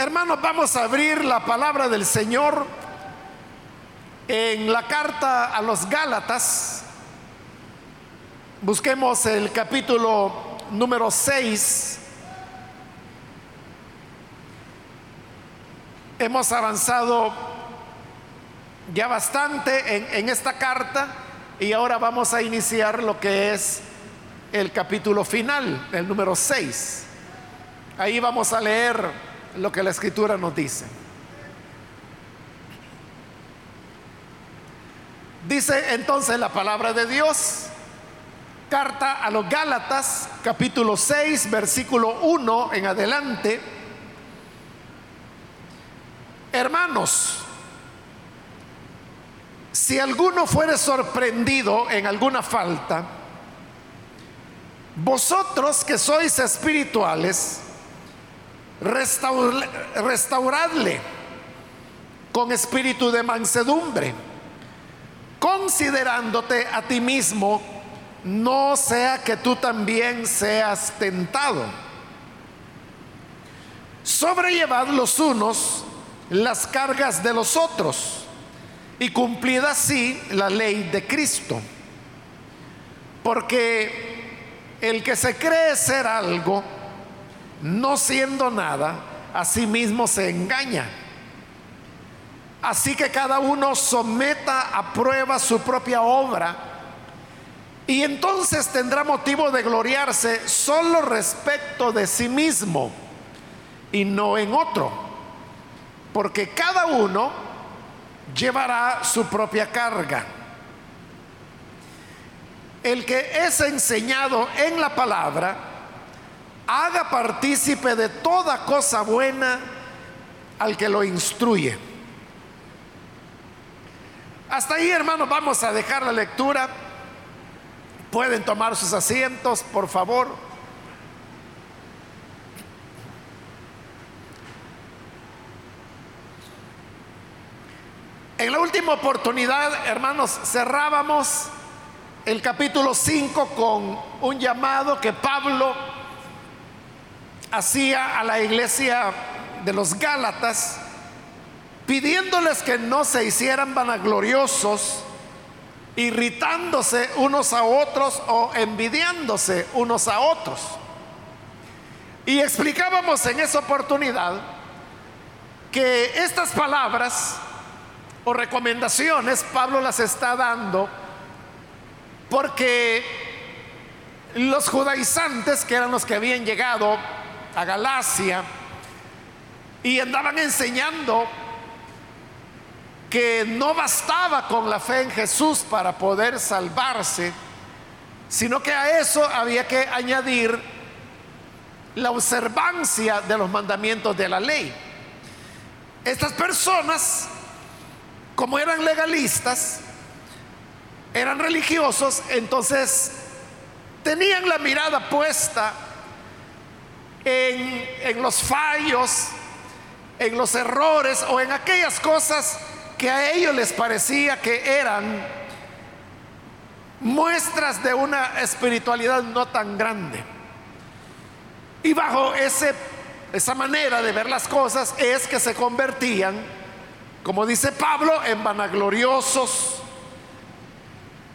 Hermanos, vamos a abrir la palabra del Señor en la carta a los Gálatas. Busquemos el capítulo número 6. Hemos avanzado ya bastante en, esta carta y ahora vamos a iniciar lo que es el capítulo final, el número 6. Ahí vamos a leer lo que la escritura nos dice. Dice entonces la palabra de Dios, carta a los Gálatas, capítulo 6, versículo 1 en adelante. Hermanos, si alguno fuere sorprendido en alguna falta, vosotros que sois espirituales, restauradle con espíritu de mansedumbre, considerándote a ti mismo, no sea que tú también seas tentado. Sobrellevad los unos las cargas de los otros y cumplid así la ley de Cristo. Porque el que se cree ser algo, no siendo nada, a sí mismo se engaña. Así que cada uno someta a prueba su propia obra y entonces tendrá motivo de gloriarse solo respecto de sí mismo y no en otro. Porque cada uno llevará su propia carga. El que es enseñado en la palabra, haga partícipe de toda cosa buena al que lo instruye. Hasta ahí, hermanos, vamos a dejar la lectura. Pueden tomar sus asientos, por favor. En la última oportunidad, hermanos, cerrábamos el capítulo 5 con un llamado que Pablo hacía a la iglesia de los Gálatas, pidiéndoles que no se hicieran vanagloriosos, irritándose unos a otros o envidiándose unos a otros. Y explicábamos en esa oportunidad que estas palabras o recomendaciones Pablo las está dando porque los judaizantes, que eran los que habían llegado a Galacia y andaban enseñando que no bastaba con la fe en Jesús para poder salvarse, sino que a eso había que añadir la observancia de los mandamientos de la ley. Estas personas, como eran legalistas, eran religiosos, entonces tenían la mirada puesta en, los fallos, en los errores o en aquellas cosas que a ellos les parecía que eran muestras de una espiritualidad no tan grande. Y bajo ese, esa manera de ver las cosas es que se convertían, como dice Pablo, en vanagloriosos,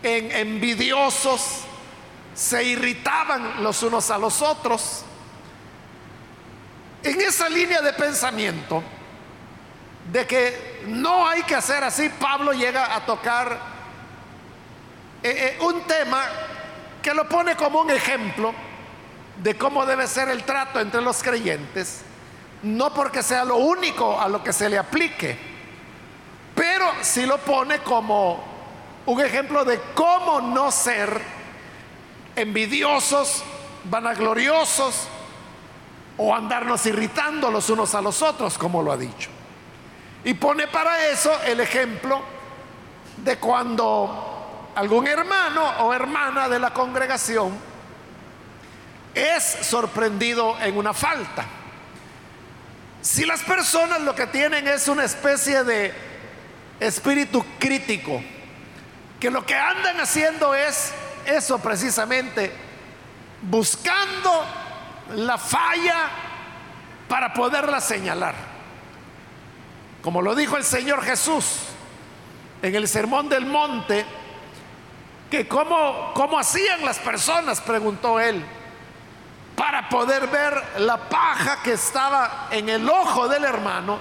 en envidiosos, se irritaban los unos a los otros. En esa línea de pensamiento de que no hay que hacer así, Pablo llega a tocar eh, eh, un tema que lo pone como un ejemplo de cómo debe ser el trato entre los creyentes, no porque sea lo único a lo que se le aplique, pero sí lo pone como un ejemplo de cómo no ser envidiosos, vanagloriosos o andarnos irritando los unos a los otros, como lo ha dicho. Y pone para eso el ejemplo de cuando algún hermano o hermana de la congregación es sorprendido en una falta. Si las personas lo que tienen es una especie de espíritu crítico, que lo que andan haciendo es eso precisamente, buscando la falla para poderla señalar. Como lo dijo el Señor Jesús en el Sermón del Monte, que cómo, cómo hacían las personas, preguntó él, para poder ver la paja que estaba en el ojo del hermano,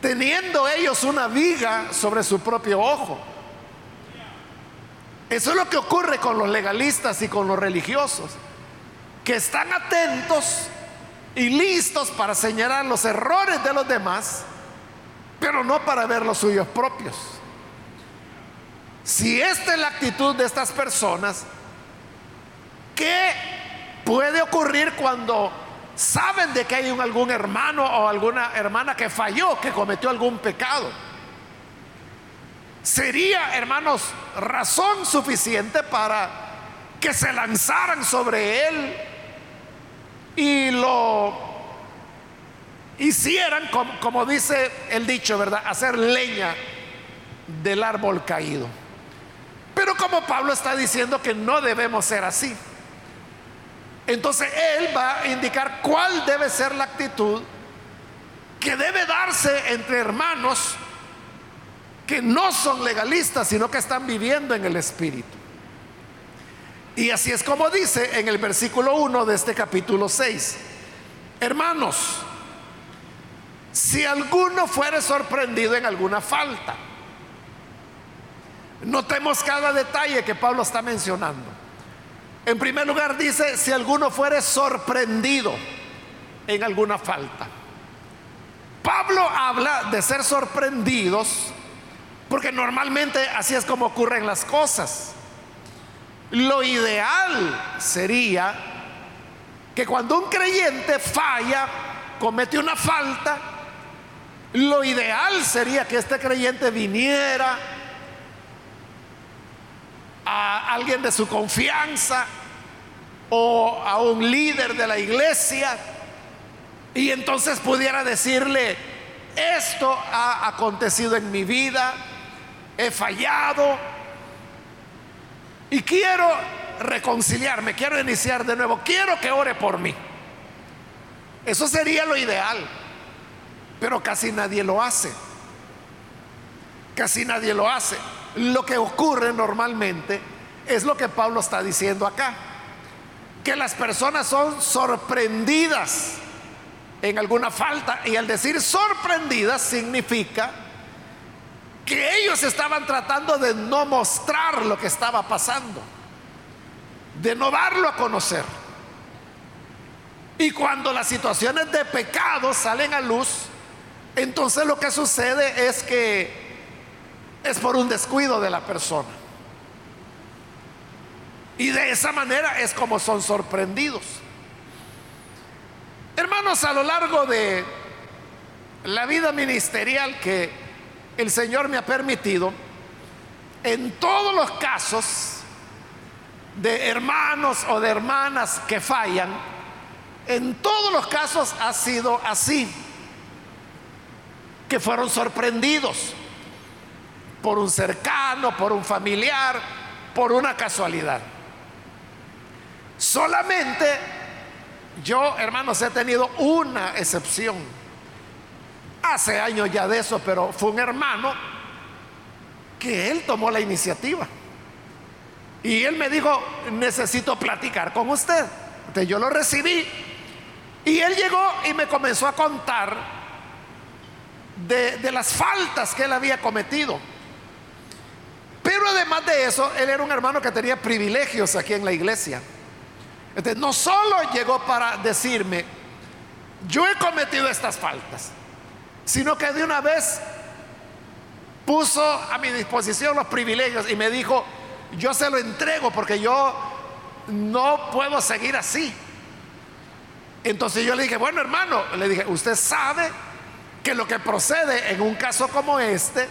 teniendo ellos una viga sobre su propio ojo. Eso es lo que ocurre con los legalistas y con los religiosos, que están atentos y listos para señalar los errores de los demás, pero no para ver los suyos propios. Si esta es la actitud de estas personas, ¿qué puede ocurrir cuando saben de que hay algún hermano o alguna hermana que falló, que cometió algún pecado? Sería, hermanos, razón suficiente para que se lanzaran sobre él y lo hicieran, como, dice el dicho, ¿verdad? Hacer leña del árbol caído. Pero como Pablo está diciendo que no debemos ser así, entonces él va a indicar cuál debe ser la actitud que debe darse entre hermanos que no son legalistas, sino que están viviendo en el Espíritu. Y así es como dice en el versículo 1 de este capítulo 6. Hermanos, si alguno fuere sorprendido en alguna falta, notemos cada detalle que Pablo está mencionando. En primer lugar dice, si alguno fuere sorprendido en alguna falta. Pablo habla de ser sorprendidos porque normalmente así es como ocurren las cosas. Lo ideal sería que cuando un creyente falla, comete una falta, lo ideal sería que este creyente viniera a alguien de su confianza o a un líder de la iglesia y entonces pudiera decirle, esto ha acontecido en mi vida, he fallado y quiero reconciliarme, quiero iniciar de nuevo, quiero que ore por mí. Eso sería lo ideal, pero casi nadie lo hace. Casi nadie lo hace. Lo que ocurre normalmente es lo que Pablo está diciendo acá, que las personas son sorprendidas en alguna falta y al decir sorprendidas significa que ellos estaban tratando de no mostrar lo que estaba pasando, de no darlo a conocer. Y cuando las situaciones de pecado salen a luz, entonces lo que sucede es que es por un descuido de la persona. Y de esa manera es como son sorprendidos. Hermanos, a lo largo de la vida ministerial que el Señor me ha permitido, en todos los casos de hermanos o de hermanas que fallan, en todos los casos ha sido así, que fueron sorprendidos por un cercano, por un familiar, por una casualidad. Solamente yo, hermanos, he tenido una excepción hace años ya de eso, pero fue un hermano que él tomó la iniciativa. Y él me dijo, necesito platicar con usted. Entonces yo lo recibí y él llegó y me comenzó a contar de, de las faltas que él había cometido. Pero además de eso, él era un hermano que tenía privilegios aquí en la iglesia. Entonces no solo llegó para decirme, yo he cometido estas faltas, sino que de una vez puso a mi disposición los privilegios y me dijo, yo se lo entrego porque yo no puedo seguir así. Entonces yo le dije, bueno hermano, le dije, usted sabe que lo que procede en un caso como este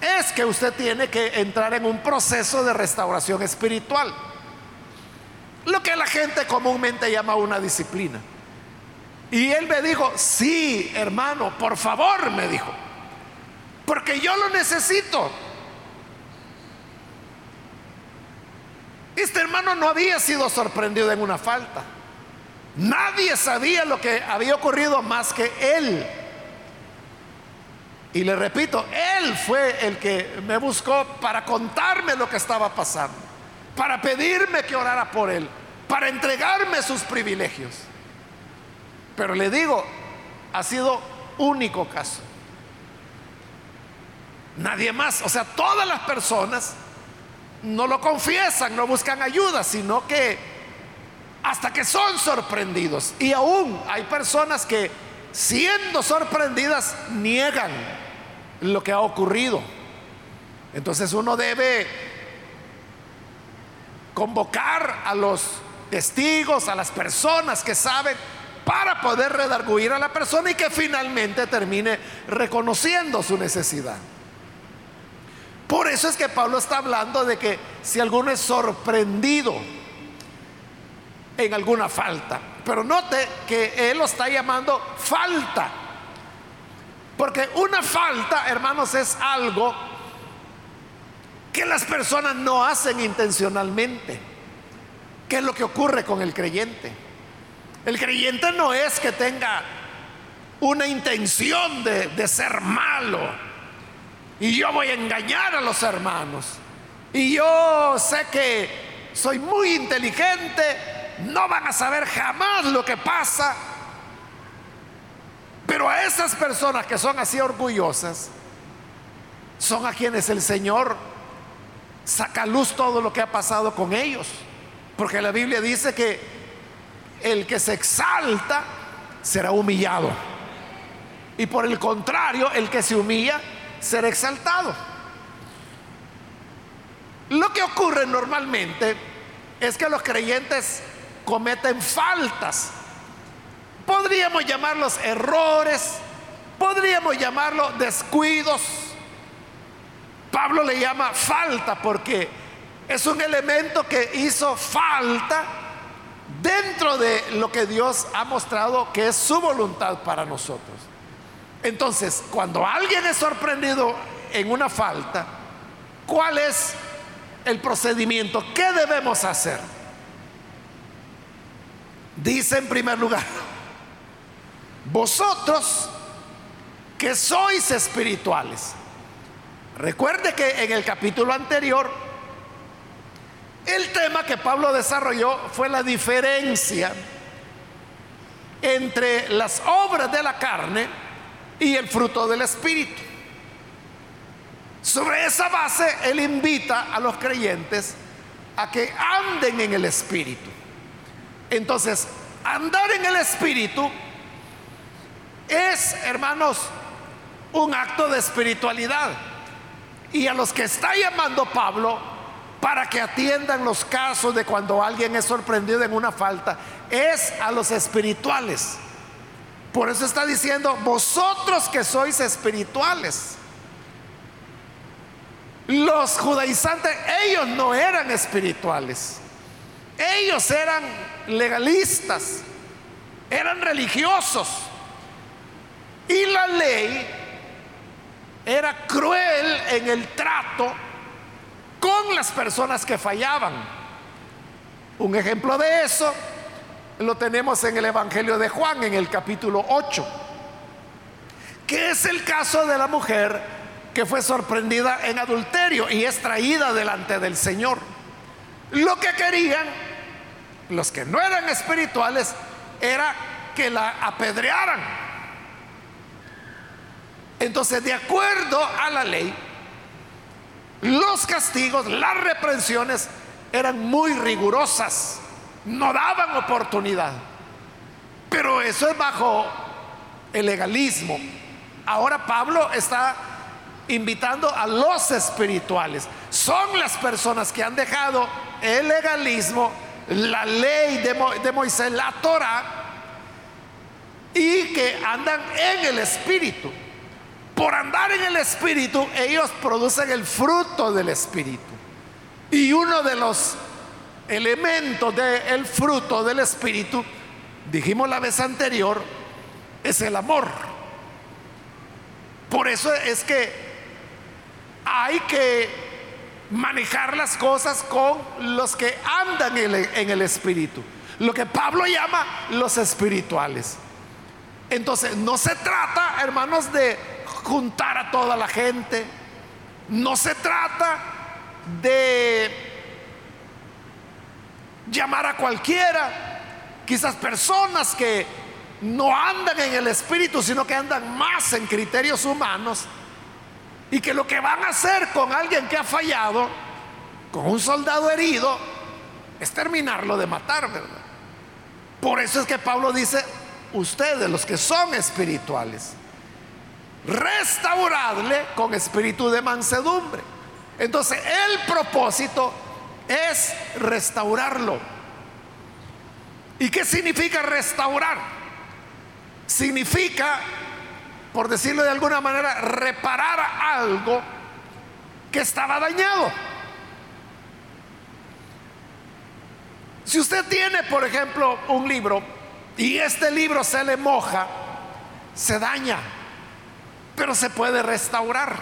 es que usted tiene que entrar en un proceso de restauración espiritual. Lo que la gente comúnmente llama una disciplina. Y él me dijo, sí, hermano, por favor, me dijo, porque yo lo necesito. Este hermano no había sido sorprendido en una falta. Nadie sabía lo que había ocurrido más que él. Y le repito, él fue el que me buscó para contarme lo que estaba pasando, para pedirme que orara por él, para entregarme sus privilegios. Pero le digo, ha sido único caso. Nadie más, o sea, todas las personas no lo confiesan, no buscan ayuda, sino que hasta que son sorprendidos. Y aún hay personas que siendo sorprendidas niegan lo que ha ocurrido. Entonces uno debe convocar a los testigos, a las personas que saben, para poder redarguir a la persona y que finalmente termine reconociendo su necesidad. Por eso es que Pablo está hablando de que si alguno es sorprendido en alguna falta, pero note que él lo está llamando falta. Porque una falta, hermanos, es algo que las personas no hacen intencionalmente. ¿Qué es lo que ocurre con el creyente? El creyente no es que tenga una intención de, de ser malo y yo voy a engañar a los hermanos. Y yo sé que soy muy inteligente, no van a saber jamás lo que pasa. Pero a esas personas que son así orgullosas, son a quienes el Señor saca luz todo lo que ha pasado con ellos. Porque la Biblia dice que el que se exalta será humillado. Y por el contrario, el que se humilla ser exaltado. Lo que ocurre normalmente es que los creyentes cometen faltas. Podríamos llamarlos errores, podríamos llamarlos descuidos. Pablo le llama falta porque es un elemento que hizo falta dentro de lo que Dios ha mostrado que es su voluntad para nosotros. Entonces, cuando alguien es sorprendido en una falta, ¿cuál es el procedimiento? ¿Qué debemos hacer? Dice en primer lugar, vosotros que sois espirituales. Recuerde que en el capítulo anterior, el tema que Pablo desarrolló fue la diferencia entre las obras de la carne y el fruto del Espíritu. Sobre esa base, Él invita a los creyentes a que anden en el Espíritu. Entonces, andar en el Espíritu es, hermanos, un acto de espiritualidad. Y a los que está llamando Pablo para que atiendan los casos de cuando alguien es sorprendido en una falta, es a los espirituales. Por eso está diciendo, vosotros que sois espirituales. Los judaizantes, ellos no eran espirituales. Ellos eran legalistas, eran religiosos. Y la ley era cruel en el trato con las personas que fallaban. Un ejemplo de eso lo tenemos en el Evangelio de Juan, en el capítulo 8, que es el caso de la mujer que fue sorprendida en adulterio y es traída delante del Señor. Lo que querían los que no eran espirituales era que la apedrearan. Entonces, de acuerdo a la ley, los castigos, las reprensiones eran muy rigurosas no daban oportunidad. Pero eso es bajo el legalismo. Ahora Pablo está invitando a los espirituales. Son las personas que han dejado el legalismo, la ley de, Moisés, la Torah, y que andan en el espíritu. Por andar en el espíritu, ellos producen el fruto del espíritu. Y uno de los elemento del fruto del Espíritu, dijimos la vez anterior, es el amor. Por eso es que hay que manejar las cosas con los que andan en el Espíritu. lo que Pablo llama los espirituales. Entonces, no se trata, hermanos, de juntar a toda la gente. No se trata de llamar a cualquiera. Quizás personas que no andan en el espíritu, sino que andan más en criterios humanos. Y que lo que van a hacer con alguien que ha fallado, con un soldado herido, es terminarlo de matar, ¿verdad? Por eso es que Pablo dice, ustedes los que son espirituales, restauradle con espíritu de mansedumbre. Entonces el propósito es restaurarlo. ¿Y qué significa restaurar? Significa, por decirlo de alguna manera, reparar algo que estaba dañado. Si usted tiene, por ejemplo, un libro y este libro se le moja, se daña, pero se puede restaurar.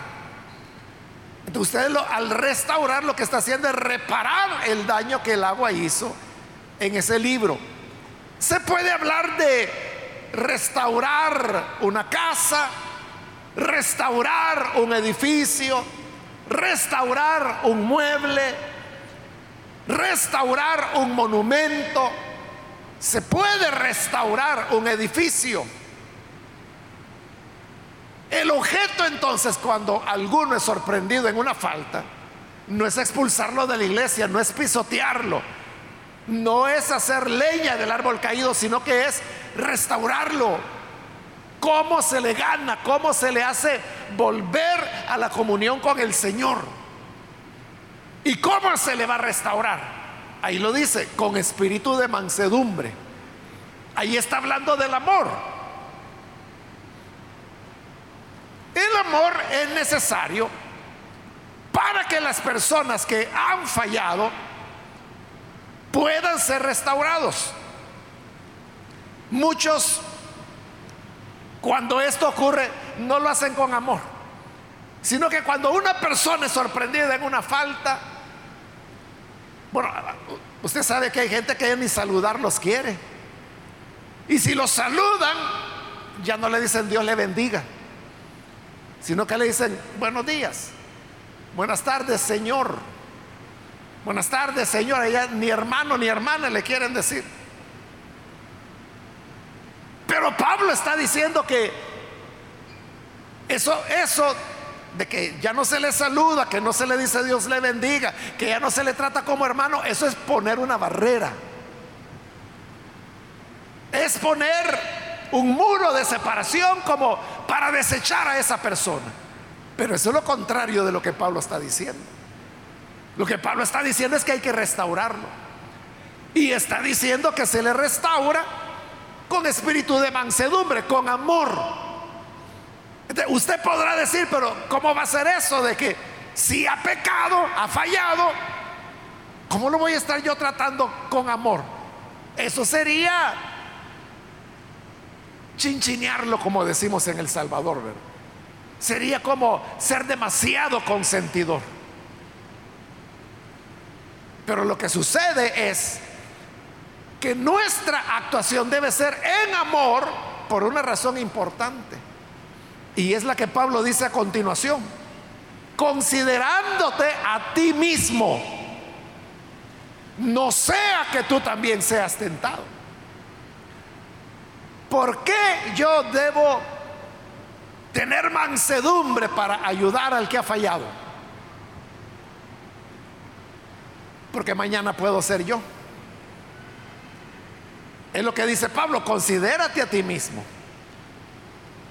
Entonces usted al restaurar lo que está haciendo es reparar el daño que el agua hizo en ese libro. Se puede hablar de restaurar una casa, restaurar un edificio, restaurar un mueble, restaurar un monumento, se puede restaurar un edificio. El objeto entonces cuando alguno es sorprendido en una falta, no es expulsarlo de la iglesia, no es pisotearlo, no es hacer leña del árbol caído, sino que es restaurarlo. ¿Cómo se le gana? ¿Cómo se le hace volver a la comunión con el Señor? ¿Y cómo se le va a restaurar? Ahí lo dice, con espíritu de mansedumbre. Ahí está hablando del amor. El amor es necesario para que las personas que han fallado puedan ser restaurados. Muchos, cuando esto ocurre, no lo hacen con amor, sino que cuando una persona es sorprendida en una falta, bueno, usted sabe que hay gente que ni saludar los quiere. Y si los saludan, ya no le dicen Dios le bendiga, sino que le dicen buenos días, buenas tardes Señor, buenas tardes Señor, ya ni hermano ni hermana le quieren decir. Pero Pablo está diciendo que eso, eso de que ya no se le saluda, que no se le dice Dios le bendiga, que ya no se le trata como hermano, eso es poner una barrera. Es poner un muro de separación como para desechar a esa persona. Pero eso es lo contrario de lo que Pablo está diciendo. Lo que Pablo está diciendo es que hay que restaurarlo. Y está diciendo que se le restaura con espíritu de mansedumbre, con amor usted podrá decir, pero ¿cómo va a ser eso de que si ha pecado, ha fallado, ¿cómo lo voy a estar yo tratando con amor? Eso sería chinchinearlo, como decimos en El Salvador. Sería como ser demasiado consentidor. Pero lo que sucede es que nuestra actuación debe ser en amor por una razón importante. Y es la que Pablo dice a continuación. Considerándote a ti mismo, no sea que tú también seas tentado. ¿Por qué yo debo tener mansedumbre para ayudar al que ha fallado? Porque mañana puedo ser yo. Es lo que dice Pablo, considérate a ti mismo.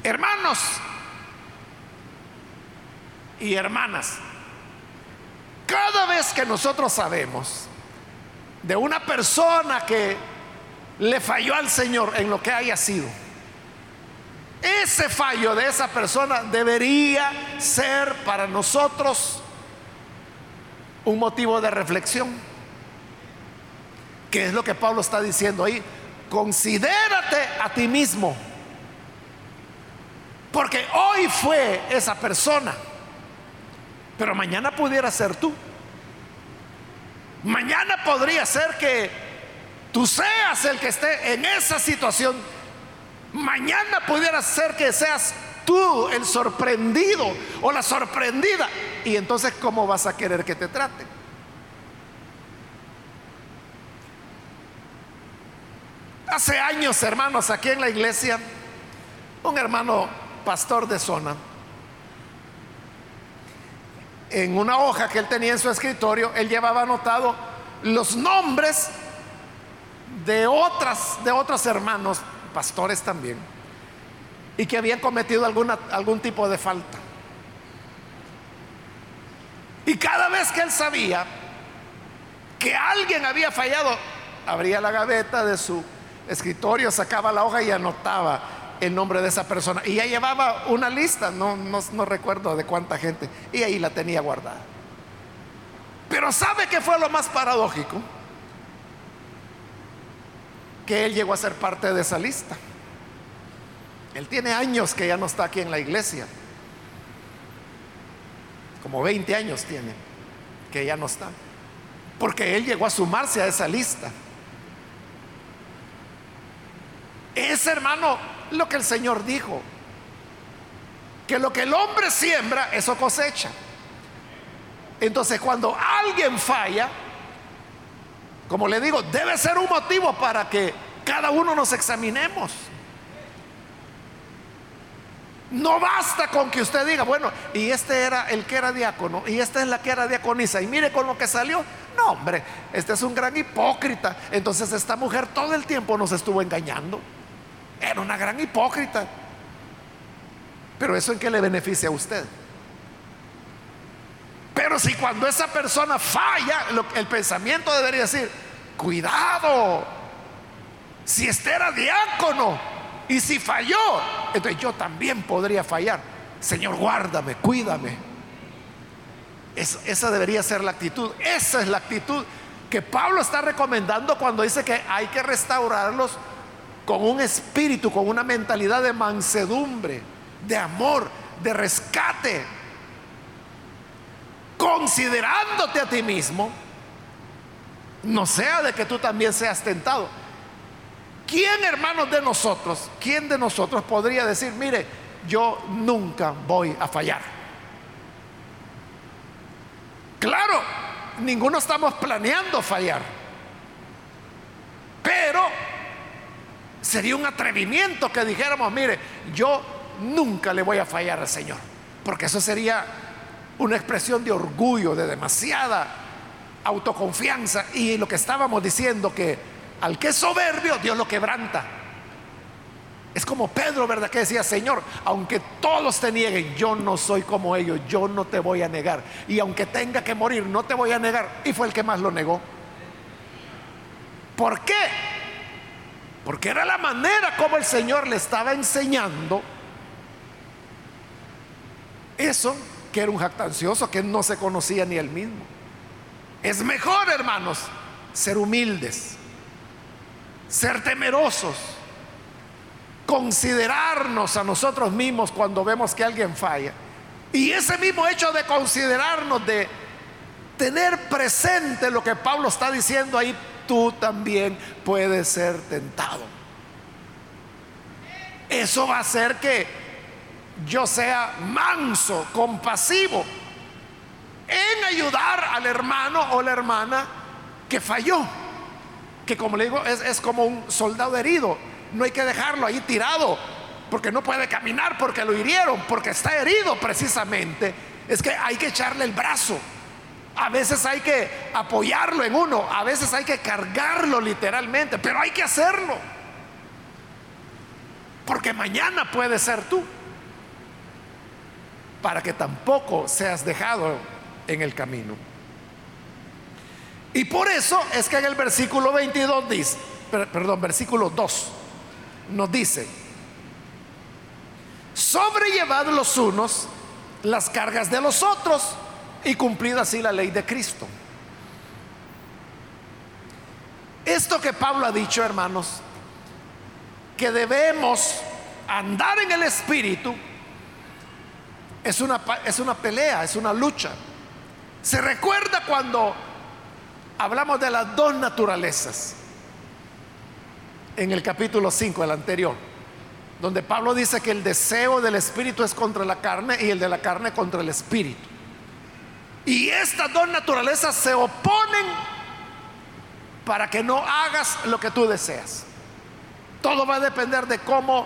Hermanos, y hermanas, cada vez que nosotros sabemos de una persona que le falló al Señor en lo que haya sido, ese fallo de esa persona debería ser para nosotros un motivo de reflexión. ¿Qué es lo que Pablo está diciendo ahí? Considérate a ti mismo. Porque hoy fue esa persona pero mañana pudiera ser tú. Mañana podría ser que tú seas el que esté en esa situación, mañana pudiera ser que seas tú el sorprendido o la sorprendida. Y entonces, ¿cómo vas a querer que te traten? Hace años, hermanos, aquí en la iglesia, un hermano pastor de zona, en una hoja que él tenía en su escritorio, él llevaba anotado los nombres de otras de otros hermanos, pastores también, y que habían cometido alguna, algún tipo de falta. Y cada vez que él sabía que alguien había fallado, abría la gaveta de su escritorio, sacaba la hoja y anotaba el nombre de esa persona. Y ya llevaba una lista, no, no, recuerdo de cuánta gente, y ahí la tenía guardada. Pero ¿sabe qué fue lo más paradójico? Que él llegó a ser parte de esa lista. Él tiene años que ya no está aquí en la iglesia. Como 20 años tiene que ya no está. Porque él llegó a sumarse a esa lista. Es, hermano, lo que el Señor dijo. Que lo que el hombre siembra, eso cosecha. Entonces, cuando alguien falla, como le digo, debe ser un motivo para que cada uno nos examinemos. No basta con que usted diga, bueno, y este era el que era diácono, y esta es la que era diaconisa, y mire con lo que salió. No, hombre, este es un gran hipócrita. Entonces esta mujer todo el tiempo nos estuvo engañando. Era una gran hipócrita. Pero eso en qué le beneficia a usted. Pero si cuando esa persona falla, el pensamiento debería decir, cuidado, si este era diácono y si falló, entonces yo también podría fallar. Señor, guárdame, cuídame. esa debería ser la actitud. Esa es la actitud que Pablo está recomendando cuando dice que hay que restaurarlos con un espíritu, con una mentalidad de mansedumbre, de amor, de rescate, considerándote a ti mismo, no sea de que tú también seas tentado. ¿Quién, hermanos de nosotros, quién de nosotros podría decir, mire, yo nunca voy a fallar? Claro, ninguno estamos planeando fallar, pero Sería un atrevimiento que dijéramos, mire, yo nunca le voy a fallar al Señor. Porque eso sería una expresión de orgullo, de demasiada autoconfianza. Y lo que estábamos diciendo, que al que es soberbio, Dios lo quebranta. Es como Pedro, ¿verdad? Que decía, Señor, aunque todos te nieguen, yo no soy como ellos, yo no te voy a negar. Y aunque tenga que morir, no te voy a negar. Y fue el que más lo negó. ¿Por qué? Porque era la manera como el Señor le estaba enseñando eso, que era un jactancioso, que no se conocía ni él mismo. Es mejor, hermanos, ser humildes, ser temerosos, considerarnos a nosotros mismos cuando vemos que alguien falla. Y ese mismo hecho de considerarnos, de tener presente lo que Pablo está diciendo ahí, tú también puedes ser tentado. Eso va a hacer que yo sea manso, compasivo, en ayudar al hermano o la hermana que falló. Que como le digo, es, es como un soldado herido. No hay que dejarlo ahí tirado porque no puede caminar, porque lo hirieron, porque está herido precisamente. Es que hay que echarle el brazo a veces hay que apoyarlo en uno, a veces hay que cargarlo literalmente, pero hay que hacerlo. Porque mañana puede ser tú. Para que tampoco seas dejado en el camino. Y por eso es que en el versículo 22 dice, perdón, versículo 2 nos dice, sobrellevad los unos las cargas de los otros y cumplida así la ley de Cristo. Esto que Pablo ha dicho, hermanos, que debemos andar en el Espíritu, es una, es una pelea, es una lucha. Se recuerda cuando hablamos de las dos naturalezas. en el capítulo 5, el anterior, donde Pablo dice que el deseo del espíritu es contra la carne y el de la carne contra el espíritu. Y estas dos naturalezas se oponen para que no hagas lo que tú deseas. Todo va a depender de cómo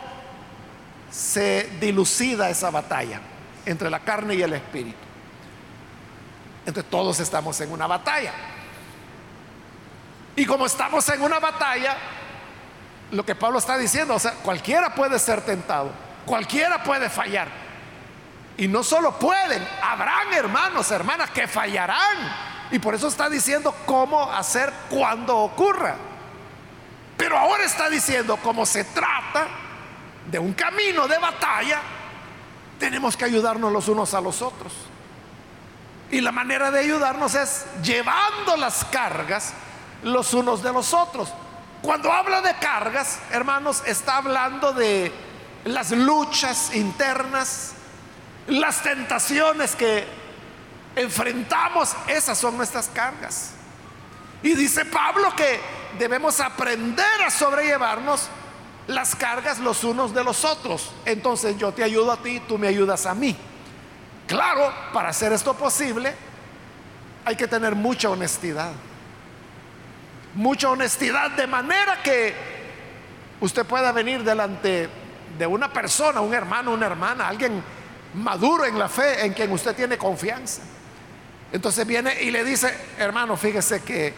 se dilucida esa batalla entre la carne y el espíritu. Entonces todos estamos en una batalla. Y como estamos en una batalla, lo que Pablo está diciendo, o sea, cualquiera puede ser tentado, cualquiera puede fallar. Y no solo pueden, habrán hermanos, hermanas que fallarán. Y por eso está diciendo cómo hacer cuando ocurra. Pero ahora está diciendo cómo se trata de un camino de batalla, tenemos que ayudarnos los unos a los otros. Y la manera de ayudarnos es llevando las cargas los unos de los otros. Cuando habla de cargas, hermanos, está hablando de las luchas internas, las tentaciones que enfrentamos, esas son nuestras cargas. Y dice Pablo que debemos aprender a sobrellevarnos las cargas los unos de los otros. Entonces yo te ayudo a ti, tú me ayudas a mí. Claro, para hacer esto posible hay que tener mucha honestidad. Mucha honestidad de manera que usted pueda venir delante de una persona, un hermano, una hermana, alguien maduro en la fe, en quien usted tiene confianza. Entonces viene y le dice, hermano, fíjese que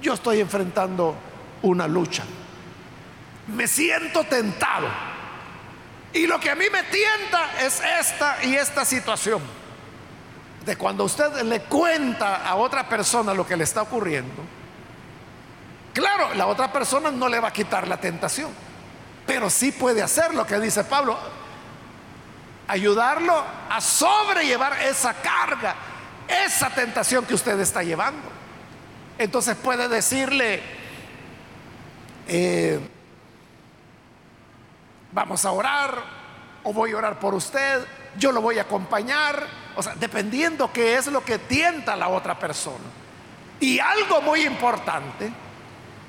yo estoy enfrentando una lucha me siento tentado. Y lo que a mí me tienta es esta y esta situación. De cuando usted le cuenta a otra persona lo que le está ocurriendo, claro, la otra persona no le va a quitar la tentación, pero sí puede hacer lo que dice Pablo, ayudarlo a sobrellevar esa carga, esa tentación que usted está llevando. Entonces puede decirle, eh, vamos a orar o voy a orar por usted, yo lo voy a acompañar, o sea, dependiendo qué es lo que tienta la otra persona. Y algo muy importante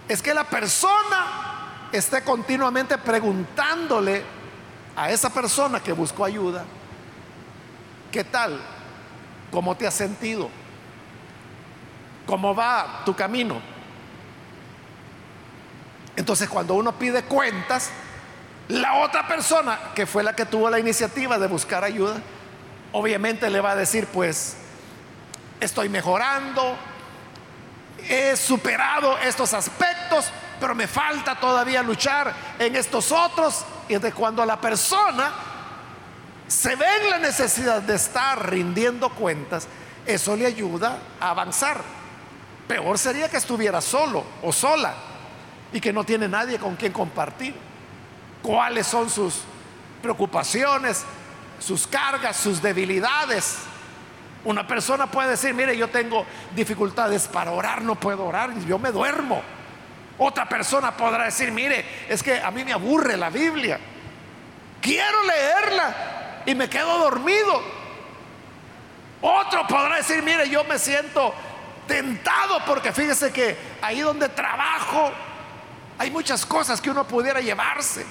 es que la persona esté continuamente preguntándole a esa persona que buscó ayuda, ¿qué tal? ¿Cómo te has sentido? ¿Cómo va tu camino? Entonces cuando uno pide cuentas, la otra persona, que fue la que tuvo la iniciativa de buscar ayuda, obviamente le va a decir, pues, estoy mejorando, he superado estos aspectos, pero me falta todavía luchar en estos otros. Y de cuando la persona se ve en la necesidad de estar rindiendo cuentas, eso le ayuda a avanzar. Peor sería que estuviera solo o sola y que no tiene nadie con quien compartir cuáles son sus preocupaciones, sus cargas, sus debilidades. Una persona puede decir, mire, yo tengo dificultades para orar, no puedo orar, yo me duermo. Otra persona podrá decir, mire, es que a mí me aburre la Biblia. Quiero leerla y me quedo dormido. Otro podrá decir, mire, yo me siento tentado porque fíjese que ahí donde trabajo hay muchas cosas que uno pudiera llevarse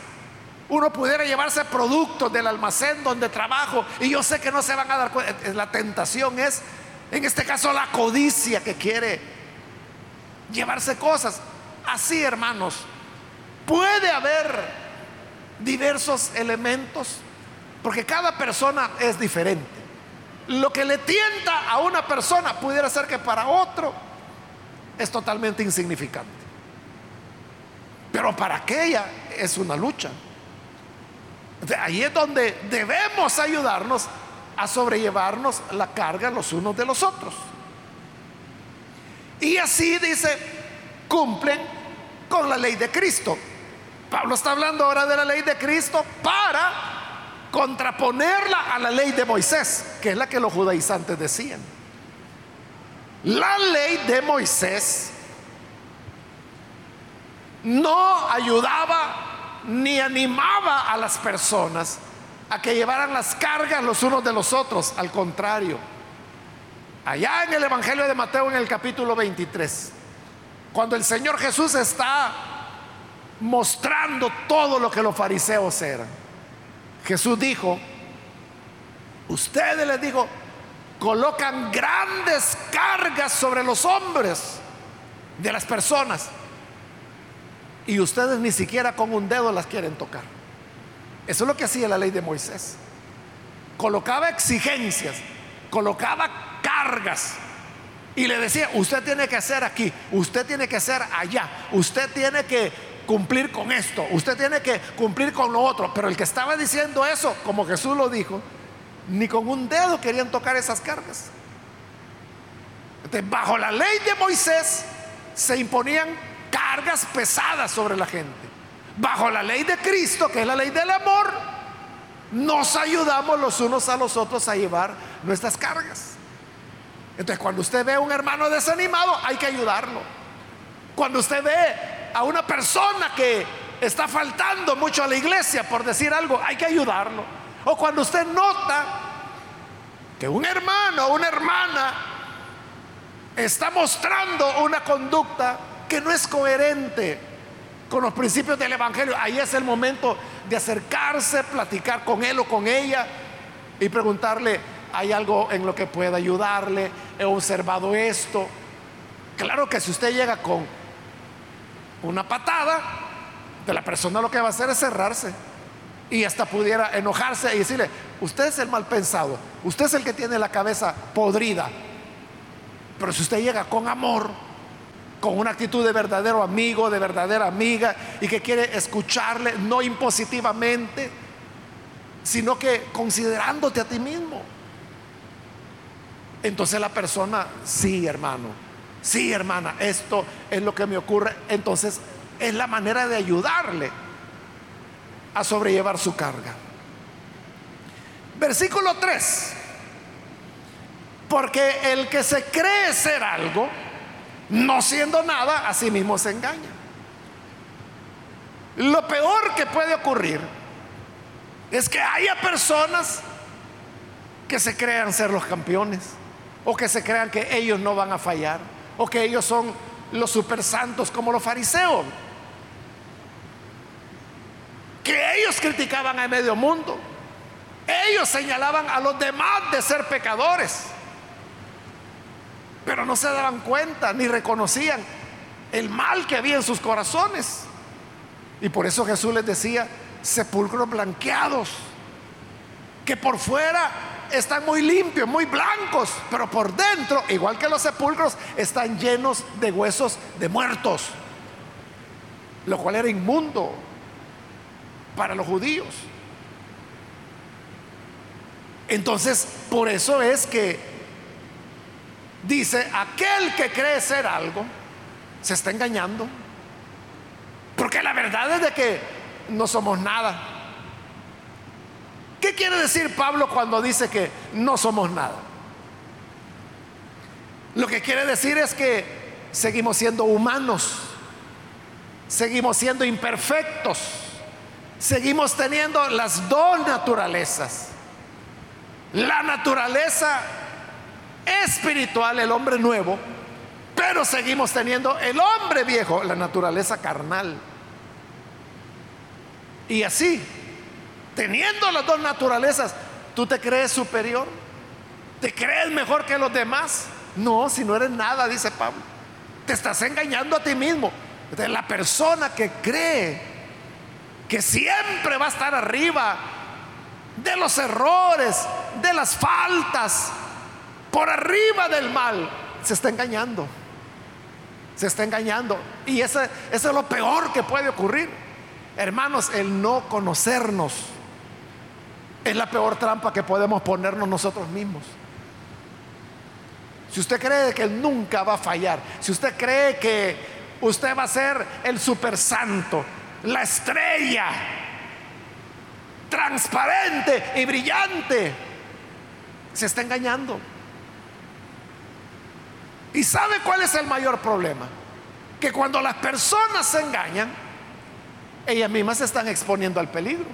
uno pudiera llevarse productos del almacén donde trabajo y yo sé que no se van a dar cuenta. La tentación es, en este caso, la codicia que quiere llevarse cosas. Así, hermanos, puede haber diversos elementos porque cada persona es diferente. Lo que le tienta a una persona pudiera ser que para otro es totalmente insignificante. Pero para aquella es una lucha. Ahí es donde debemos ayudarnos a sobrellevarnos la carga los unos de los otros. Y así dice, cumplen con la ley de Cristo. Pablo está hablando ahora de la ley de Cristo para contraponerla a la ley de Moisés, que es la que los judaizantes decían. La ley de Moisés no ayudaba ni animaba a las personas a que llevaran las cargas los unos de los otros. Al contrario, allá en el Evangelio de Mateo en el capítulo 23, cuando el Señor Jesús está mostrando todo lo que los fariseos eran. Jesús dijo, ustedes les digo, colocan grandes cargas sobre los hombres de las personas y ustedes ni siquiera con un dedo las quieren tocar. Eso es lo que hacía la ley de Moisés. Colocaba exigencias, colocaba cargas y le decía, usted tiene que hacer aquí, usted tiene que hacer allá, usted tiene que cumplir con esto, usted tiene que cumplir con lo otro. Pero el que estaba diciendo eso, como Jesús lo dijo, ni con un dedo querían tocar esas cargas. bajo la ley de Moisés se imponían cargas pesadas sobre la gente. Bajo la ley de Cristo, que es la ley del amor, nos ayudamos los unos a los otros a llevar nuestras cargas. Entonces, cuando usted ve a un hermano desanimado, hay que ayudarlo. Cuando usted ve a una persona que está faltando mucho a la iglesia, por decir algo, hay que ayudarlo. O cuando usted nota que un hermano o una hermana está mostrando una conducta que no es coherente con los principios del Evangelio, ahí es el momento de acercarse, platicar con él o con ella y preguntarle, ¿hay algo en lo que pueda ayudarle? He observado esto. Claro que si usted llega con una patada, de la persona lo que va a hacer es cerrarse y hasta pudiera enojarse y decirle, usted es el mal pensado, usted es el que tiene la cabeza podrida. Pero si usted llega con amor, con una actitud de verdadero amigo, de verdadera amiga, y que quiere escucharle, no impositivamente, sino que considerándote a ti mismo. Entonces la persona, sí hermano, sí hermana, esto es lo que me ocurre. Entonces es la manera de ayudarle a sobrellevar su carga. Versículo 3. Porque el que se cree ser algo, no siendo nada, a sí mismo se engaña. Lo peor que puede ocurrir es que haya personas que se crean ser los campeones o que se crean que ellos no van a fallar o que ellos son los super santos como los fariseos. Que ellos criticaban a medio mundo. Ellos señalaban a los demás de ser pecadores pero no se daban cuenta ni reconocían el mal que había en sus corazones. Y por eso Jesús les decía, sepulcros blanqueados, que por fuera están muy limpios, muy blancos, pero por dentro, igual que los sepulcros, están llenos de huesos de muertos, lo cual era inmundo para los judíos. Entonces, por eso es que dice, aquel que cree ser algo, se está engañando. Porque la verdad es de que no somos nada. ¿Qué quiere decir Pablo cuando dice que no somos nada? Lo que quiere decir es que seguimos siendo humanos, seguimos siendo imperfectos, seguimos teniendo las dos naturalezas. La naturaleza espiritual, el hombre nuevo, pero seguimos teniendo el hombre viejo, la naturaleza carnal. Y así, teniendo las dos naturalezas, ¿tú te crees superior? ¿Te crees mejor que los demás? No, si no eres nada, dice Pablo. Te estás engañando a ti mismo. De la persona que cree que siempre va a estar arriba de los errores, de las faltas, por arriba del mal, se está engañando. Se está engañando. Y eso, es lo peor que puede ocurrir. Hermanos, el no conocernos es la peor trampa que podemos ponernos nosotros mismos. Si usted cree que Él nunca va a fallar, si usted cree que usted va a ser el super santo, la estrella, transparente y brillante, se está engañando. ¿Y sabe cuál es el mayor problema? Que cuando las personas se engañan, ellas mismas se están exponiendo al peligro.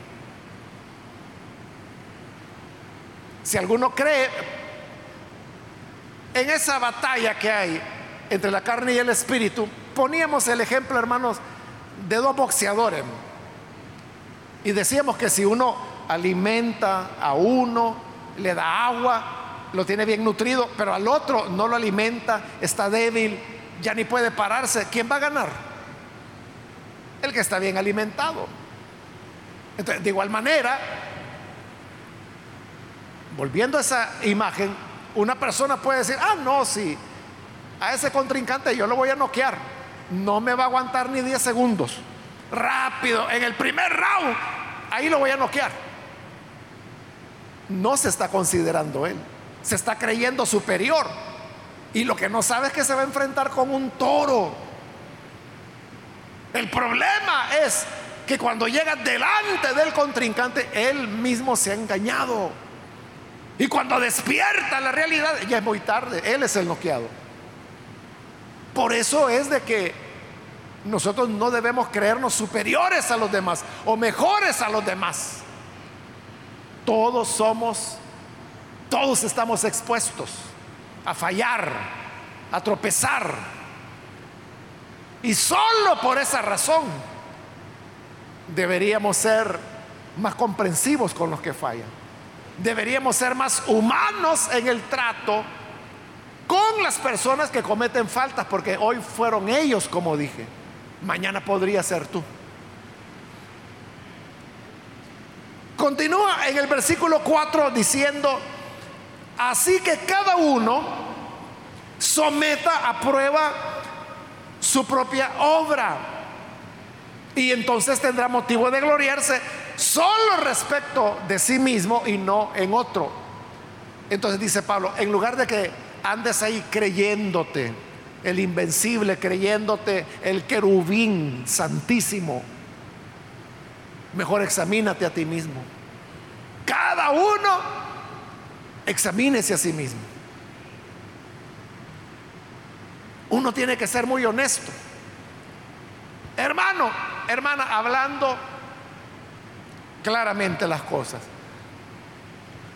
Si alguno cree en esa batalla que hay entre la carne y el espíritu, poníamos el ejemplo, hermanos, de dos boxeadores. Y decíamos que si uno alimenta a uno, le da agua, lo tiene bien nutrido, pero al otro no lo alimenta, está débil, ya ni puede pararse, ¿quién va a ganar? El que está bien alimentado. Entonces, de igual manera, volviendo a esa imagen, una persona puede decir, ah, no, sí, a ese contrincante yo lo voy a noquear, no me va a aguantar ni 10 segundos, rápido, en el primer round, ahí lo voy a noquear. No se está considerando él, se está creyendo superior. Y lo que no sabe es que se va a enfrentar con un toro. El problema es que cuando llega delante del contrincante, él mismo se ha engañado. Y cuando despierta la realidad, ya es muy tarde, él es el noqueado. Por eso es de que nosotros no debemos creernos superiores a los demás o mejores a los demás. Todos somos, todos estamos expuestos a fallar, a tropezar. Y solo por esa razón deberíamos ser más comprensivos con los que fallan. Deberíamos ser más humanos en el trato con las personas que cometen faltas, porque hoy fueron ellos, como dije, mañana podría ser tú. Continúa en el versículo 4 diciendo, así que cada uno someta a prueba su propia obra y entonces tendrá motivo de gloriarse solo respecto de sí mismo y no en otro. Entonces dice Pablo, en lugar de que andes ahí creyéndote, el invencible, creyéndote el querubín santísimo, mejor examínate a ti mismo. Cada uno examínese a sí mismo. Uno tiene que ser muy honesto. Hermano, hermana, hablando claramente las cosas.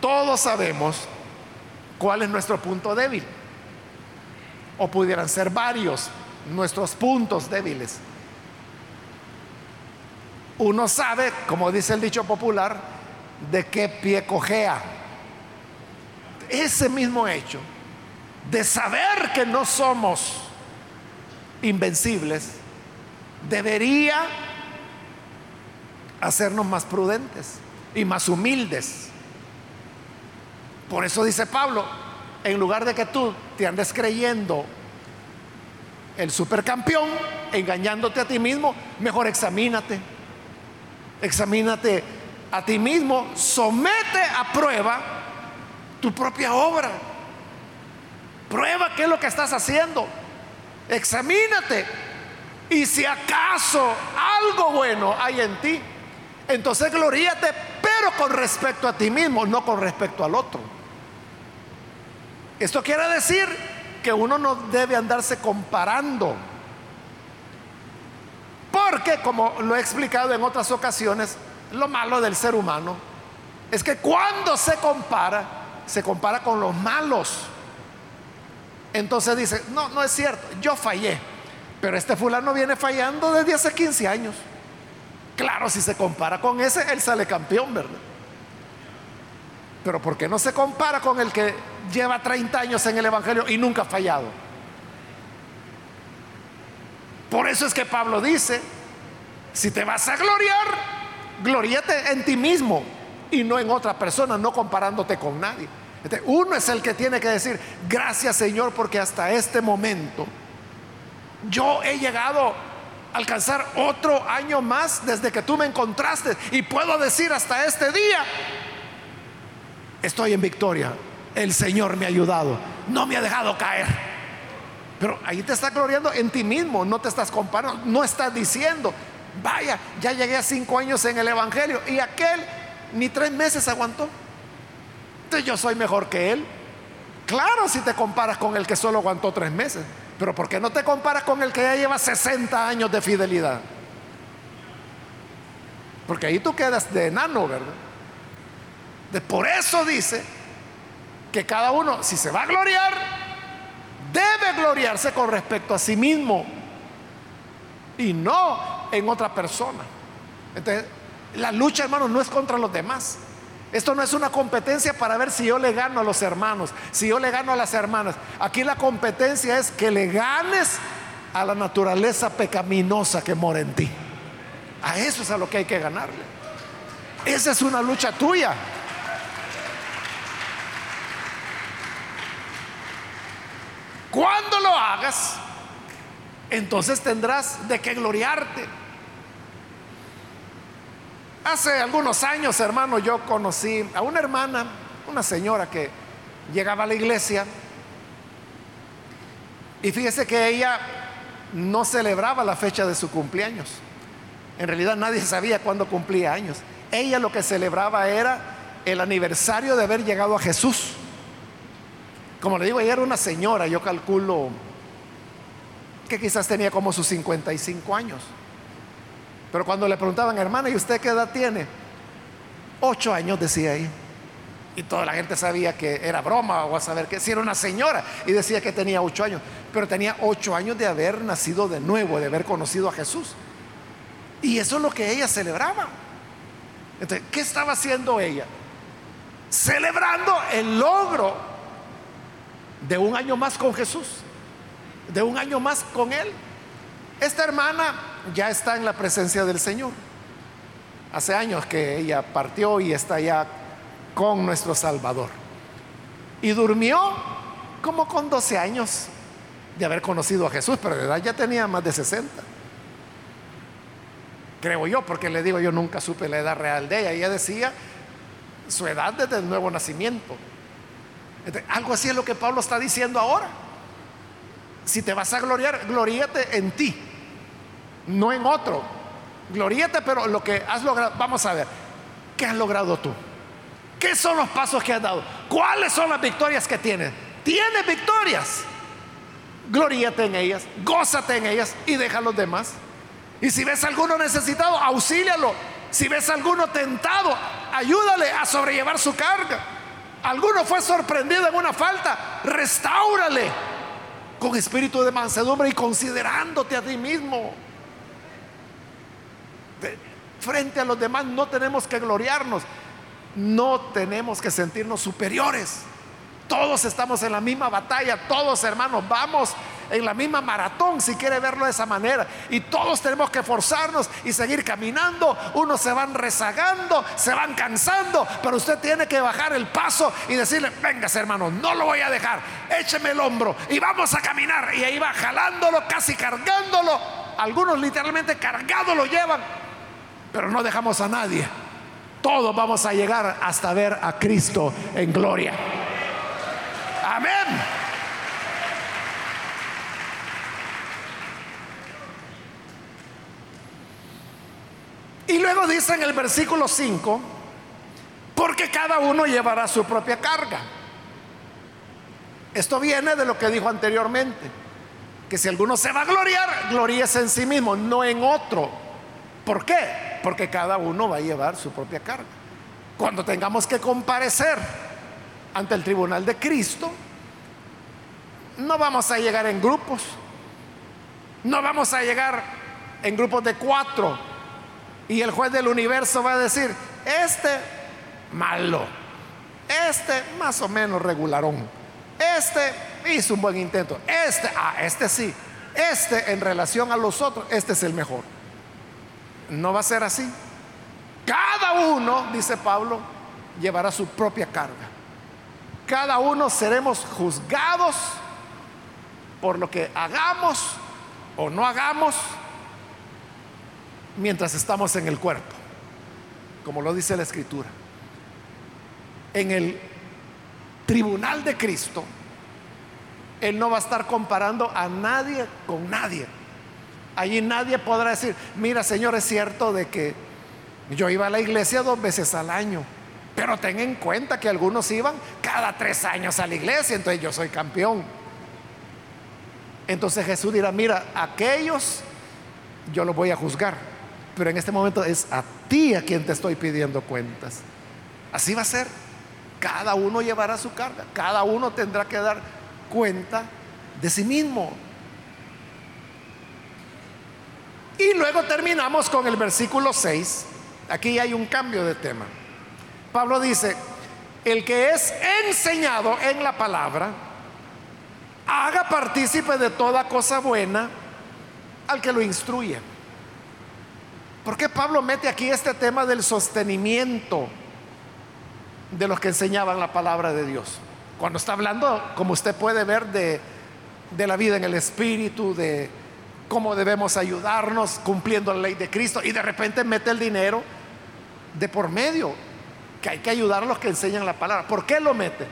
Todos sabemos cuál es nuestro punto débil. O pudieran ser varios nuestros puntos débiles. Uno sabe, como dice el dicho popular, de qué pie cojea. Ese mismo hecho de saber que no somos invencibles debería hacernos más prudentes y más humildes. Por eso dice Pablo, en lugar de que tú te andes creyendo el supercampeón, engañándote a ti mismo, mejor examínate. Examínate a ti mismo, somete a prueba tu propia obra. Prueba qué es lo que estás haciendo. Examínate. Y si acaso algo bueno hay en ti, entonces gloríate, pero con respecto a ti mismo, no con respecto al otro. Esto quiere decir que uno no debe andarse comparando. Porque, como lo he explicado en otras ocasiones, lo malo del ser humano es que cuando se compara, se compara con los malos. Entonces dice, no, no es cierto, yo fallé, pero este fulano viene fallando desde hace 15 años. Claro, si se compara con ese, él sale campeón, ¿verdad? Pero ¿por qué no se compara con el que lleva 30 años en el Evangelio y nunca ha fallado? Por eso es que Pablo dice, si te vas a gloriar, gloríate en ti mismo y no en otra persona, no comparándote con nadie. Uno es el que tiene que decir, gracias Señor, porque hasta este momento yo he llegado alcanzar otro año más desde que tú me encontraste. Y puedo decir hasta este día, estoy en victoria. El Señor me ha ayudado. No me ha dejado caer. Pero ahí te está gloriando en ti mismo. No te estás comparando. No estás diciendo, vaya, ya llegué a cinco años en el Evangelio. Y aquel ni tres meses aguantó. Yo soy mejor que él. Claro, si te comparas con el que solo aguantó tres meses. Pero ¿por qué no te comparas con el que ya lleva 60 años de fidelidad? Porque ahí tú quedas de enano, ¿verdad? De por eso dice que cada uno, si se va a gloriar, debe gloriarse con respecto a sí mismo. Y no en otra persona. Entonces, la lucha, hermanos, no es contra los demás. Esto no es una competencia para ver si yo le gano a los hermanos, si yo le gano a las hermanas. Aquí la competencia es que le ganes a la naturaleza pecaminosa que mora en ti. A eso es a lo que hay que ganarle. Esa es una lucha tuya. Cuando lo hagas, entonces tendrás de qué gloriarte. Hace algunos años, hermano, yo conocí a una hermana, una señora que llegaba a la iglesia y fíjese que ella no celebraba la fecha de su cumpleaños. En realidad nadie sabía cuándo cumplía años. Ella lo que celebraba era el aniversario de haber llegado a Jesús. Como le digo, ella era una señora, yo calculo que quizás tenía como sus 55 años. Pero cuando le preguntaban, hermana, ¿y usted qué edad tiene? Ocho años, decía ella. Y toda la gente sabía que era broma o a saber que si era una señora y decía que tenía ocho años, pero tenía ocho años de haber nacido de nuevo, de haber conocido a Jesús. Y eso es lo que ella celebraba. Entonces, ¿qué estaba haciendo ella? Celebrando el logro de un año más con Jesús, de un año más con Él. Esta hermana ya está en la presencia del Señor. Hace años que ella partió y está ya con nuestro Salvador. Y durmió como con 12 años de haber conocido a Jesús, pero de edad ya tenía más de 60. Creo yo, porque le digo, yo nunca supe la edad real de ella. Ella decía su edad desde el nuevo nacimiento algo así es lo que Pablo está diciendo ahora. Si te vas a gloriar, gloríate en ti, no en otro. Gloríate, pero lo que has logrado, vamos a ver, ¿qué has logrado tú? ¿Qué son los pasos que has dado? ¿Cuáles son las victorias que tienes? Tienes victorias. Gloríate en ellas, gózate en ellas y deja a los demás. Y si ves a alguno necesitado, auxílialo. Si ves a alguno tentado, ayúdale a sobrellevar su carga. Alguno fue sorprendido en una falta, restáurale con espíritu de mansedumbre y considerándote a ti mismo. Frente a los demás no tenemos que gloriarnos, no tenemos que sentirnos superiores. Todos estamos en la misma batalla, todos hermanos, vamos en la misma maratón, si quiere verlo de esa manera. Y todos tenemos que forzarnos y seguir caminando. Unos se van rezagando, se van cansando, pero usted tiene que bajar el paso y decirle, vengas hermano, no lo voy a dejar, écheme el hombro y vamos a caminar. Y ahí va jalándolo, casi cargándolo. Algunos literalmente cargado lo llevan, pero no dejamos a nadie. Todos vamos a llegar hasta ver a Cristo en gloria. Amén. Y luego dice en el versículo 5, porque cada uno llevará su propia carga. Esto viene de lo que dijo anteriormente, que si alguno se va a gloriar, gloríese en sí mismo, no en otro. ¿Por qué? Porque cada uno va a llevar su propia carga. Cuando tengamos que comparecer ante el tribunal de Cristo, no vamos a llegar en grupos, no vamos a llegar en grupos de cuatro, y el juez del universo va a decir, este malo, este más o menos regularón, este hizo un buen intento, este, ah, este sí, este en relación a los otros, este es el mejor. No va a ser así. Cada uno, dice Pablo, llevará su propia carga. Cada uno seremos juzgados por lo que hagamos o no hagamos mientras estamos en el cuerpo, como lo dice la escritura. En el tribunal de Cristo, Él no va a estar comparando a nadie con nadie. Allí nadie podrá decir, mira Señor, es cierto de que yo iba a la iglesia dos veces al año, pero ten en cuenta que algunos iban cada tres años a la iglesia, entonces yo soy campeón. Entonces Jesús dirá, mira, aquellos yo los voy a juzgar pero en este momento es a ti a quien te estoy pidiendo cuentas. Así va a ser. Cada uno llevará su carga, cada uno tendrá que dar cuenta de sí mismo. Y luego terminamos con el versículo 6. Aquí hay un cambio de tema. Pablo dice, el que es enseñado en la palabra, haga partícipe de toda cosa buena al que lo instruye. ¿Por qué Pablo mete aquí este tema del sostenimiento de los que enseñaban la palabra de Dios? Cuando está hablando, como usted puede ver, de, de la vida en el Espíritu, de cómo debemos ayudarnos cumpliendo la ley de Cristo, y de repente mete el dinero de por medio, que hay que ayudar a los que enseñan la palabra. ¿Por qué lo mete?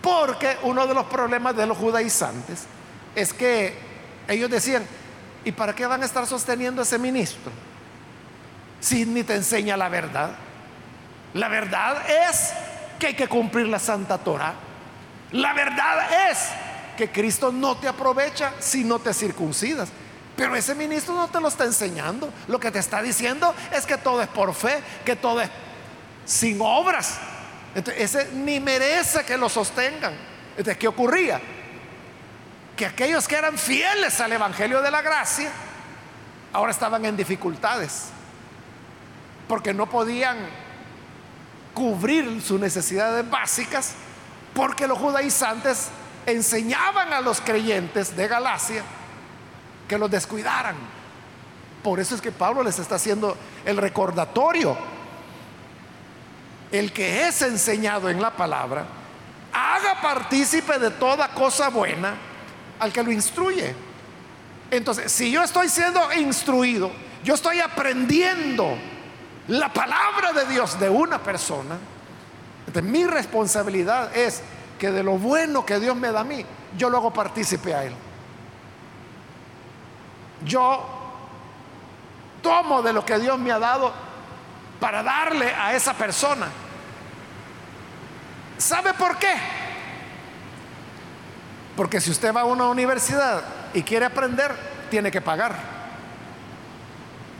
Porque uno de los problemas de los judaizantes es que ellos decían, ¿y para qué van a estar sosteniendo a ese ministro? Si ni te enseña la verdad. La verdad es que hay que cumplir la Santa Torah. La verdad es que Cristo no te aprovecha si no te circuncidas. Pero ese ministro no te lo está enseñando. Lo que te está diciendo es que todo es por fe, que todo es sin obras. Ese ni merece que lo sostengan. Entonces, ¿qué ocurría? Que aquellos que eran fieles al Evangelio de la Gracia, ahora estaban en dificultades. Porque no podían cubrir sus necesidades básicas, porque los judaizantes enseñaban a los creyentes de Galacia que los descuidaran. Por eso es que Pablo les está haciendo el recordatorio el que es enseñado en la palabra, haga partícipe de toda cosa buena al que lo instruye. Entonces, si yo estoy siendo instruido, yo estoy aprendiendo la palabra de Dios de una persona, mi responsabilidad es que de lo bueno que Dios me da a mí, yo lo hago partícipe a Él. Yo tomo de lo que Dios me ha dado para darle a esa persona. ¿Sabe por qué? Porque si usted va a una universidad y quiere aprender, tiene que pagar.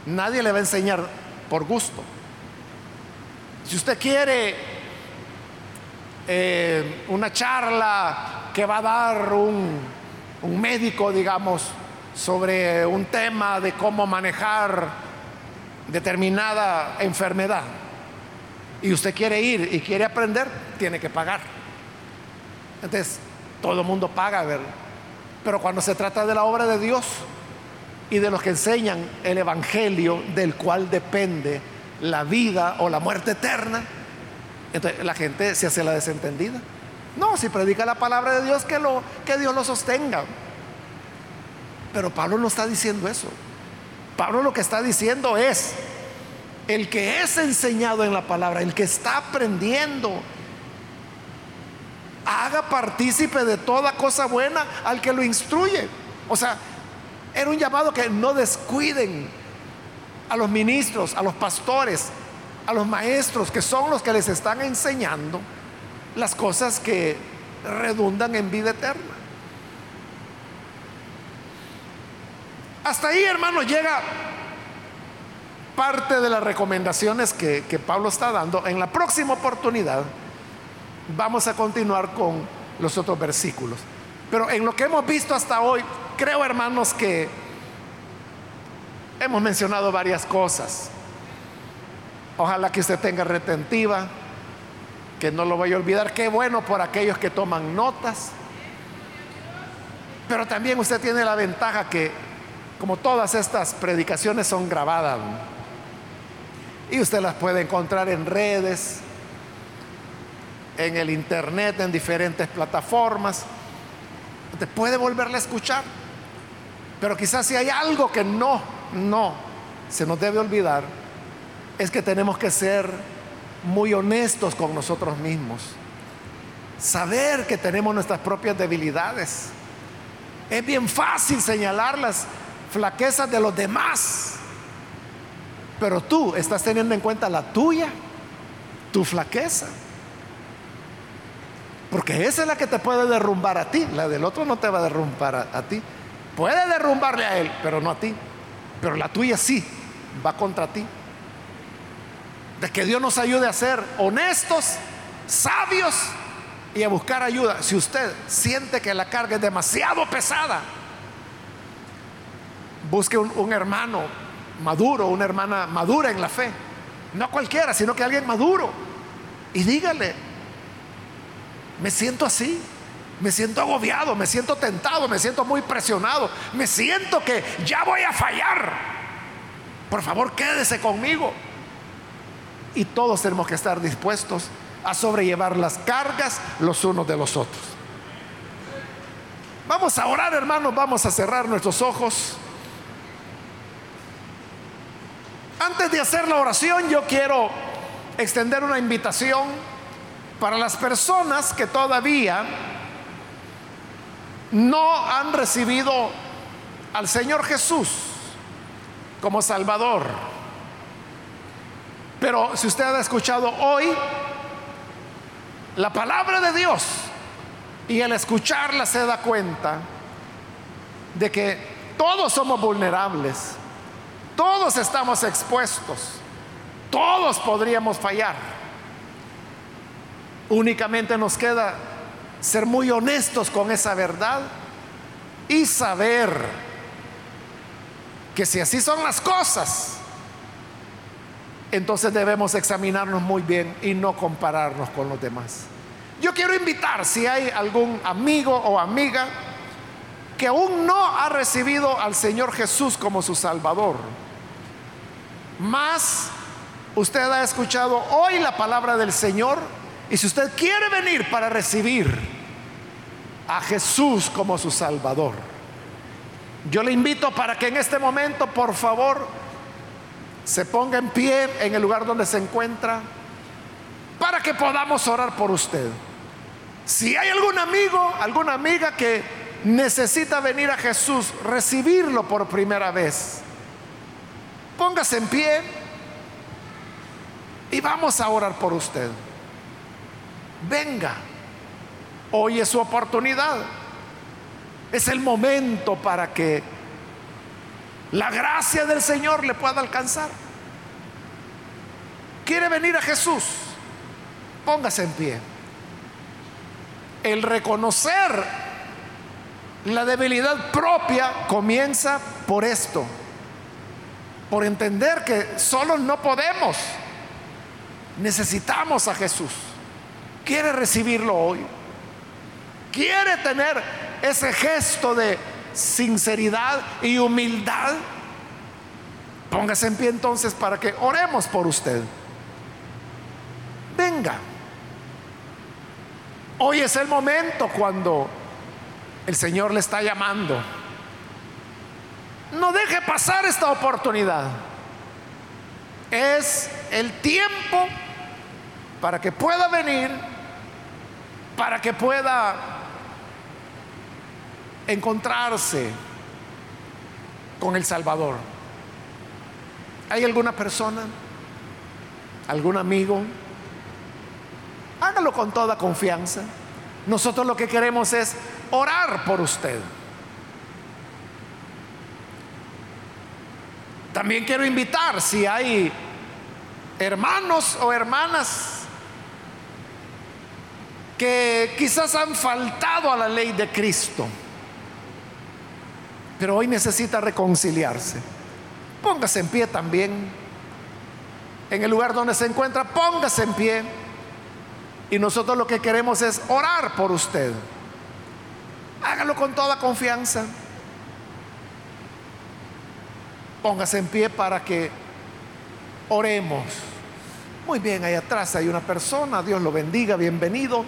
Nadie le va a enseñar por gusto. Si usted quiere eh, una charla que va a dar un, un médico, digamos, sobre un tema de cómo manejar determinada enfermedad y usted quiere ir y quiere aprender, tiene que pagar. Entonces, todo el mundo paga, ¿verdad? Pero cuando se trata de la obra de Dios y de los que enseñan el Evangelio del cual depende la vida o la muerte eterna, entonces la gente se hace la desentendida. No, si predica la palabra de Dios, que, lo, que Dios lo sostenga. Pero Pablo no está diciendo eso. Pablo lo que está diciendo es, el que es enseñado en la palabra, el que está aprendiendo, haga partícipe de toda cosa buena al que lo instruye. O sea, era un llamado que no descuiden a los ministros, a los pastores, a los maestros, que son los que les están enseñando las cosas que redundan en vida eterna. Hasta ahí, hermano, llega parte de las recomendaciones que, que, Pablo está dando. En la próxima oportunidad vamos a continuar con los otros versículos. Pero en lo que hemos visto hasta hoy, creo, hermanos, que hemos mencionado varias cosas. Ojalá que usted tenga retentiva, que no lo vaya a olvidar. Qué bueno por aquellos que toman notas. Pero también usted tiene la ventaja que como todas estas predicaciones son grabadas y usted las puede encontrar en redes, en el internet, en diferentes plataformas. Usted puede volverla a escuchar. Pero quizás si hay algo que no, no se nos debe olvidar, es que tenemos que ser muy honestos con nosotros mismos. Saber que tenemos nuestras propias debilidades. Es bien fácil señalarlas flaquezas de los demás. Pero tú estás teniendo en cuenta la tuya, tu flaqueza. Porque esa es la que te puede derrumbar a ti. La del otro no te va a derrumbar a, ti. Puede derrumbarle a él, pero no a ti. Pero la tuya sí, va contra ti. De que Dios nos ayude a ser honestos, sabios y a buscar ayuda. Si usted siente que la carga es demasiado pesada, busque un, hermano maduro, una hermana madura en la fe. No cualquiera, sino que alguien maduro. Y dígale, me siento así, me siento agobiado, me siento tentado, me siento muy presionado, me siento que ya voy a fallar. Por favor, quédese conmigo. Y todos tenemos que estar dispuestos a sobrellevar las cargas los unos de los otros. Vamos a orar, hermanos, vamos a cerrar nuestros ojos. Antes de hacer la oración, yo quiero extender una invitación para las personas que todavía no han recibido al Señor Jesús como Salvador. Pero si usted ha escuchado hoy la palabra de Dios y al escucharla se da cuenta de que todos somos vulnerables, todos estamos expuestos, todos podríamos fallar. Únicamente nos queda ser muy honestos con esa verdad y saber que si así son las cosas, entonces debemos examinarnos muy bien y no compararnos con los demás. Yo quiero invitar si hay algún amigo o amiga que aún no ha recibido al Señor Jesús como su Salvador, más usted ha escuchado hoy la palabra del Señor y si usted quiere venir para recibir a Jesús como su Salvador, yo le invito para que en este momento, por favor, se ponga en pie en el lugar donde se encuentra para que podamos orar por usted. Si hay algún amigo, alguna amiga que necesita venir a Jesús, recibirlo por primera vez, póngase en pie y vamos a orar por usted. Venga, hoy es su oportunidad. Es el momento para que la gracia del Señor le pueda alcanzar. ¿Quiere venir a Jesús? Póngase en pie. El reconocer la debilidad propia comienza por esto, por entender que solo no podemos. Necesitamos a Jesús. ¿Quiere recibirlo hoy? ¿Quiere tener ese gesto de sinceridad y humildad, póngase en pie entonces para que oremos por usted. Venga. Hoy es el momento cuando el Señor le está llamando. No deje pasar esta oportunidad. Es el tiempo para que pueda venir, para que pueda encontrarse con el Salvador. ¿Hay alguna persona? ¿Algún amigo? Hágalo con toda confianza. Nosotros lo que queremos es orar por usted. También quiero invitar si hay hermanos o hermanas que quizás han faltado a la ley de Cristo pero hoy necesita reconciliarse. Póngase en pie también. En el lugar donde se encuentra, póngase en pie. Y nosotros lo que queremos es orar por usted. Hágalo con toda confianza. Póngase en pie para que oremos. Muy bien, ahí atrás hay una persona, Dios lo bendiga, bienvenido.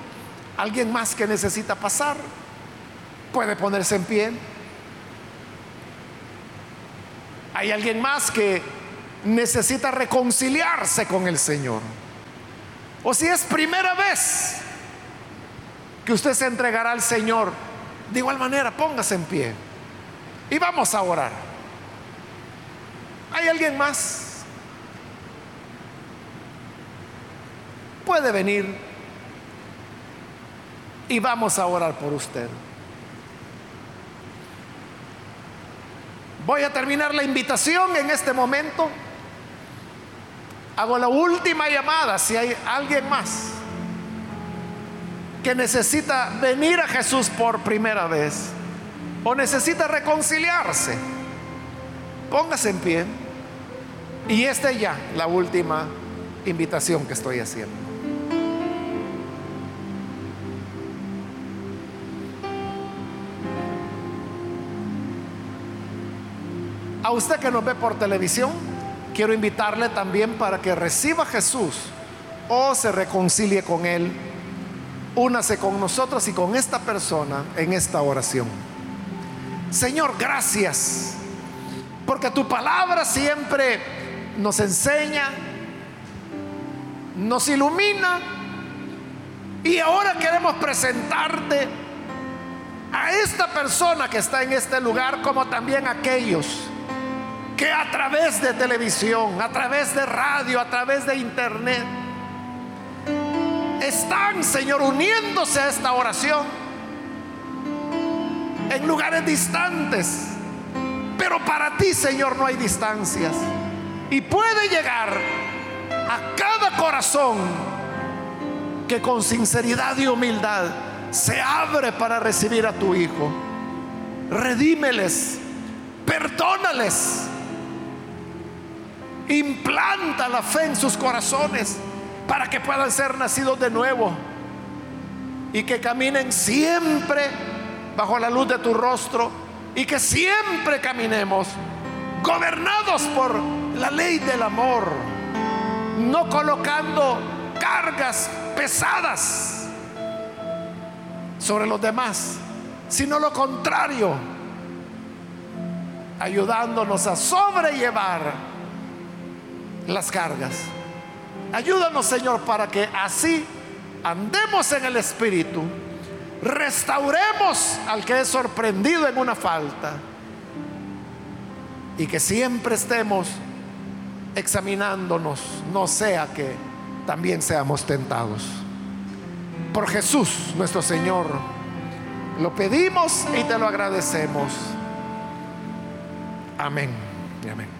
Alguien más que necesita pasar, puede ponerse en pie. Hay alguien más que necesita reconciliarse con el Señor. O si es primera vez que usted se entregará al Señor, de igual manera póngase en pie y vamos a orar. ¿Hay alguien más? Puede venir y vamos a orar por usted. Voy a terminar la invitación en este momento. Hago la última llamada si hay alguien más que necesita venir a Jesús por primera vez o necesita reconciliarse. Póngase en pie. Y esta ya la última invitación que estoy haciendo. A usted que nos ve por televisión, quiero invitarle también para que reciba a Jesús o se reconcilie con Él. Únase con nosotros y con esta persona en esta oración. Señor, gracias, porque tu palabra siempre nos enseña, nos ilumina y ahora queremos presentarte a esta persona que está en este lugar como también a aquellos que a través de televisión, a través de radio, a través de internet, están, Señor, uniéndose a esta oración en lugares distantes. Pero para ti, Señor, no hay distancias. Y puede llegar a cada corazón que con sinceridad y humildad se abre para recibir a tu Hijo. Redímeles, perdónales, implanta la fe en sus corazones para que puedan ser nacidos de nuevo y que caminen siempre bajo la luz de tu rostro y que siempre caminemos gobernados por la ley del amor, no colocando cargas pesadas sobre los demás, sino lo contrario, ayudándonos a sobrellevar las cargas. Ayúdanos, Señor, para que así andemos en el Espíritu, restauremos al que es sorprendido en una falta y que siempre estemos examinándonos, no sea que también seamos tentados. Por Jesús nuestro Señor, lo pedimos y te lo agradecemos. Amén amén.